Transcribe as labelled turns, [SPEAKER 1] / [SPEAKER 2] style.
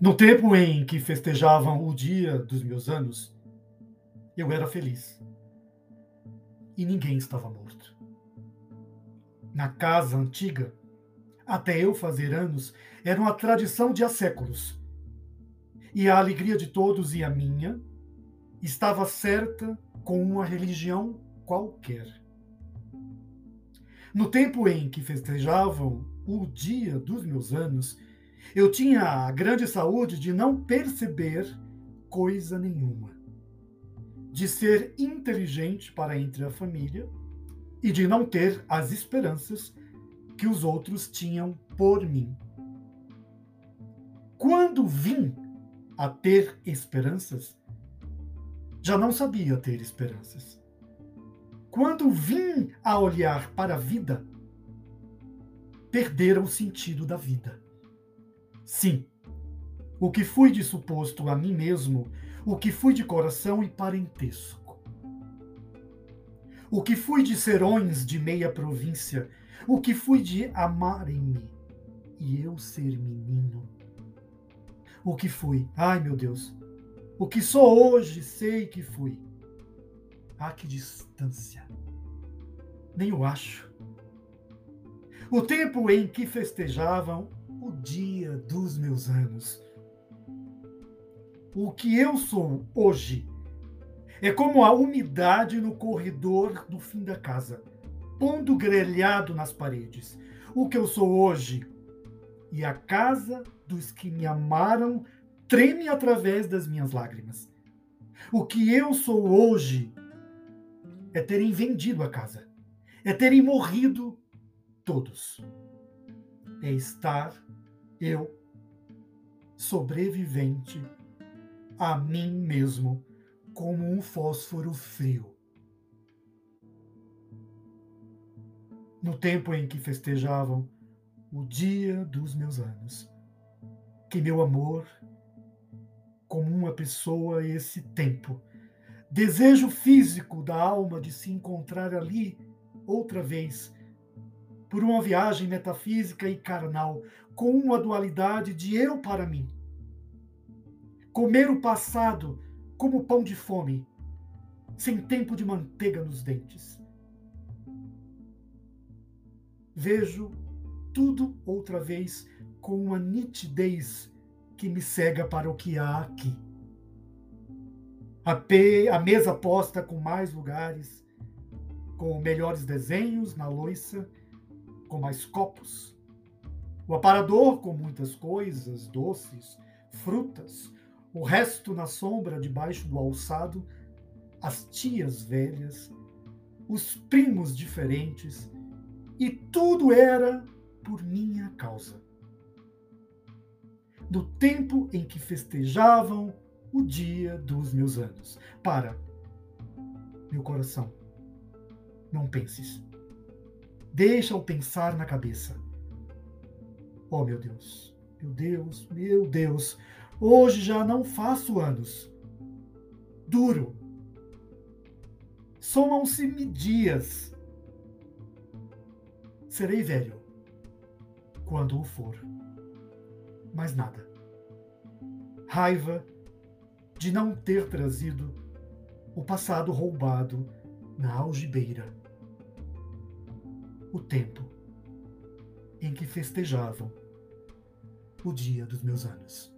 [SPEAKER 1] No tempo em que festejavam o dia dos meus anos, eu era feliz. E ninguém estava morto. Na casa antiga, até eu fazer anos, era uma tradição de há séculos. E a alegria de todos e a minha estava certa com uma religião qualquer. No tempo em que festejavam o dia dos meus anos, eu tinha a grande saúde de não perceber coisa nenhuma, de ser inteligente para entre a família e de não ter as esperanças que os outros tinham por mim. Quando vim a ter esperanças, já não sabia ter esperanças. Quando vim a olhar para a vida, perdera o sentido da vida. Sim, o que fui de suposto a mim mesmo, o que fui de coração e parentesco. O que fui de serões de meia província, o que fui de amarem-me e eu ser menino. O que fui, ai meu Deus, o que só hoje sei que fui. Ah, que distância! Nem o acho. O tempo em que festejavam dia dos meus anos. O que eu sou hoje é como a umidade no corredor do fim da casa, pondo grelhado nas paredes. O que eu sou hoje e a casa dos que me amaram treme através das minhas lágrimas. O que eu sou hoje é terem vendido a casa, é terem morrido todos, é estar eu, sobrevivente, a mim mesmo, como um fósforo frio. No tempo em que festejavam o dia dos meus anos, que meu amor, como uma pessoa, esse tempo, desejo físico da alma de se encontrar ali outra vez, por uma viagem metafísica e carnal, com uma dualidade de eu para mim. Comer o passado como pão de fome, sem tempo de manteiga nos dentes. Vejo tudo outra vez com uma nitidez que me cega para o que há aqui. A, pe, a mesa posta com mais lugares, com melhores desenhos na louça, com mais copos, o aparador com muitas coisas, doces, frutas, o resto na sombra debaixo do alçado, as tias velhas, os primos diferentes, e tudo era por minha causa. Do tempo em que festejavam o dia dos meus anos. Para, meu coração, não penses. Deixa-o pensar na cabeça Oh, meu Deus, meu Deus, meu Deus, hoje já não faço anos. Duro. Somam-se-me dias. Serei velho quando o for. Mais nada. Raiva de não ter trazido o passado roubado na algibeira. O tempo em que festejavam o dia dos meus anos.